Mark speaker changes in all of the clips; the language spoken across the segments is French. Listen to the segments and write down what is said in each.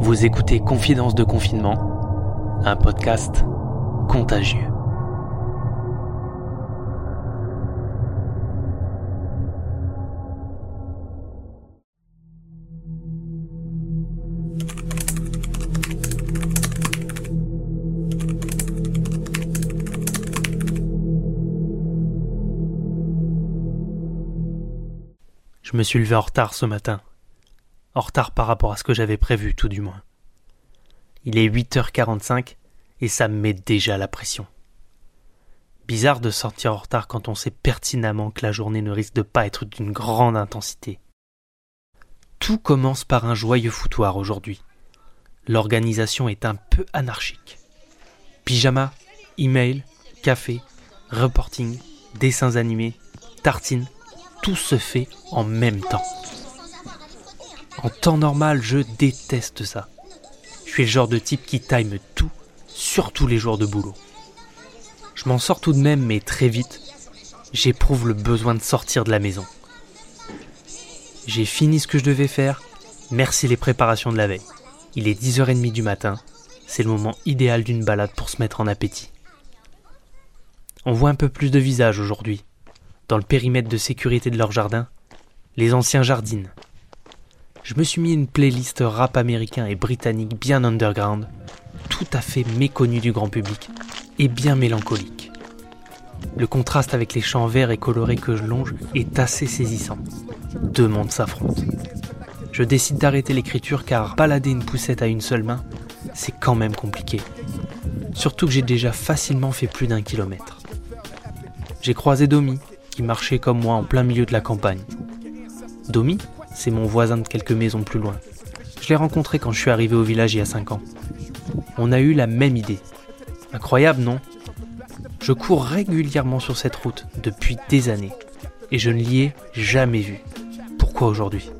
Speaker 1: Vous écoutez Confidence de confinement, un podcast contagieux. Je me suis levé en retard ce matin. En retard par rapport à ce que j'avais prévu, tout du moins. Il est 8h45 et ça me met déjà la pression. Bizarre de sortir en retard quand on sait pertinemment que la journée ne risque de pas être d'une grande intensité. Tout commence par un joyeux foutoir aujourd'hui. L'organisation est un peu anarchique. Pyjama, email, café, reporting, dessins animés, tartines, tout se fait en même temps. En temps normal, je déteste ça. Je suis le genre de type qui time tout, surtout les jours de boulot. Je m'en sors tout de même, mais très vite, j'éprouve le besoin de sortir de la maison. J'ai fini ce que je devais faire, merci les préparations de la veille. Il est 10h30 du matin, c'est le moment idéal d'une balade pour se mettre en appétit. On voit un peu plus de visages aujourd'hui, dans le périmètre de sécurité de leur jardin, les anciens jardines. Je me suis mis une playlist rap américain et britannique bien underground, tout à fait méconnue du grand public et bien mélancolique. Le contraste avec les champs verts et colorés que je longe est assez saisissant. Deux mondes s'affrontent. Je décide d'arrêter l'écriture car balader une poussette à une seule main, c'est quand même compliqué. Surtout que j'ai déjà facilement fait plus d'un kilomètre. J'ai croisé Domi, marchait comme moi en plein milieu de la campagne. Domi, c'est mon voisin de quelques maisons plus loin. Je l'ai rencontré quand je suis arrivé au village il y a 5 ans. On a eu la même idée. Incroyable, non? Je cours régulièrement sur cette route depuis des années et je ne l'y ai jamais vu. Pourquoi aujourd'hui?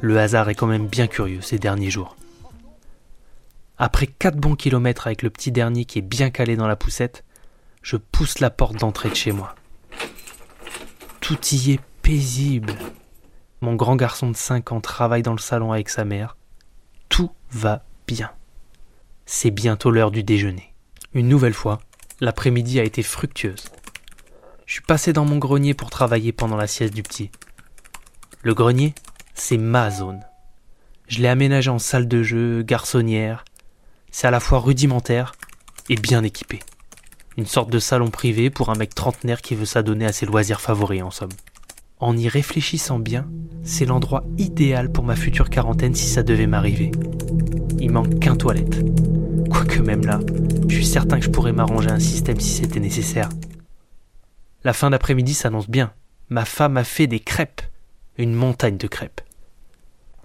Speaker 1: Le hasard est quand même bien curieux ces derniers jours. Après 4 bons kilomètres avec le petit dernier qui est bien calé dans la poussette, je pousse la porte d'entrée de chez moi. Tout y est paisible. Mon grand garçon de 5 ans travaille dans le salon avec sa mère. Tout va bien. C'est bientôt l'heure du déjeuner. Une nouvelle fois, l'après-midi a été fructueuse. Je suis passé dans mon grenier pour travailler pendant la sieste du petit. Le grenier, c'est ma zone. Je l'ai aménagé en salle de jeu, garçonnière. C'est à la fois rudimentaire et bien équipé. Une sorte de salon privé pour un mec trentenaire qui veut s'adonner à ses loisirs favoris en somme. En y réfléchissant bien, c'est l'endroit idéal pour ma future quarantaine si ça devait m'arriver. Il manque qu'un toilette. Quoique même là, je suis certain que je pourrais m'arranger un système si c'était nécessaire. La fin d'après-midi s'annonce bien. Ma femme a fait des crêpes. Une montagne de crêpes.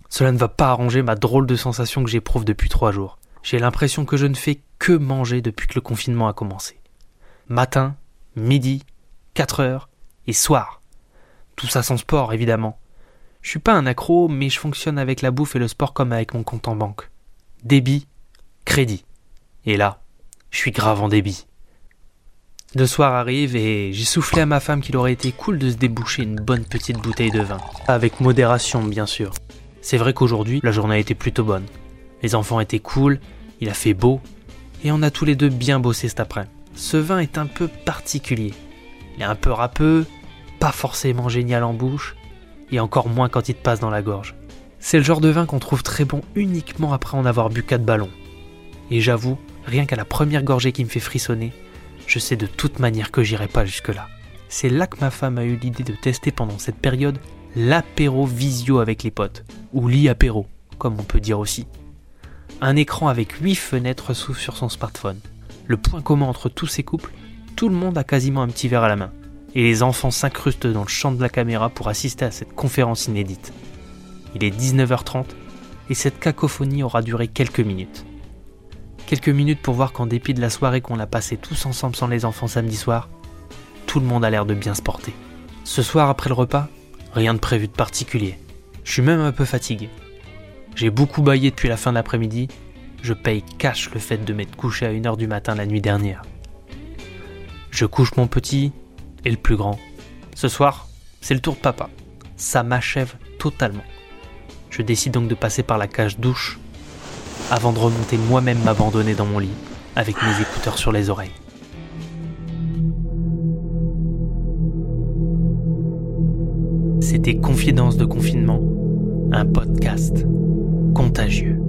Speaker 1: Cela ne va pas arranger ma drôle de sensation que j'éprouve depuis trois jours. J'ai l'impression que je ne fais que manger depuis que le confinement a commencé matin, midi, 4 heures et soir. Tout ça sans sport, évidemment. Je suis pas un accro, mais je fonctionne avec la bouffe et le sport comme avec mon compte en banque. Débit, crédit. Et là, je suis grave en débit. Le soir arrive et j'ai soufflé à ma femme qu'il aurait été cool de se déboucher une bonne petite bouteille de vin. Avec modération, bien sûr. C'est vrai qu'aujourd'hui, la journée a été plutôt bonne. Les enfants étaient cool, il a fait beau, et on a tous les deux bien bossé cet après-midi ce vin est un peu particulier. Il est un peu râpeux, pas forcément génial en bouche, et encore moins quand il te passe dans la gorge. C'est le genre de vin qu'on trouve très bon uniquement après en avoir bu quatre ballons. Et j'avoue, rien qu'à la première gorgée qui me fait frissonner, je sais de toute manière que j'irai pas jusque-là. C'est là que ma femme a eu l'idée de tester pendant cette période l'apéro visio avec les potes, ou l'i-apéro, comme on peut dire aussi. Un écran avec 8 fenêtres s'ouvre sur son smartphone le point commun entre tous ces couples, tout le monde a quasiment un petit verre à la main. Et les enfants s'incrustent dans le champ de la caméra pour assister à cette conférence inédite. Il est 19h30 et cette cacophonie aura duré quelques minutes. Quelques minutes pour voir qu'en dépit de la soirée qu'on a passée tous ensemble sans les enfants samedi soir, tout le monde a l'air de bien se porter. Ce soir après le repas, rien de prévu de particulier. Je suis même un peu fatigué. J'ai beaucoup baillé depuis la fin de l'après-midi je paye cash le fait de m'être couché à 1h du matin la nuit dernière. Je couche mon petit et le plus grand. Ce soir, c'est le tour de papa. Ça m'achève totalement. Je décide donc de passer par la cage douche avant de remonter moi-même m'abandonner dans mon lit avec mes écouteurs sur les oreilles. C'était Confidence de confinement, un podcast contagieux.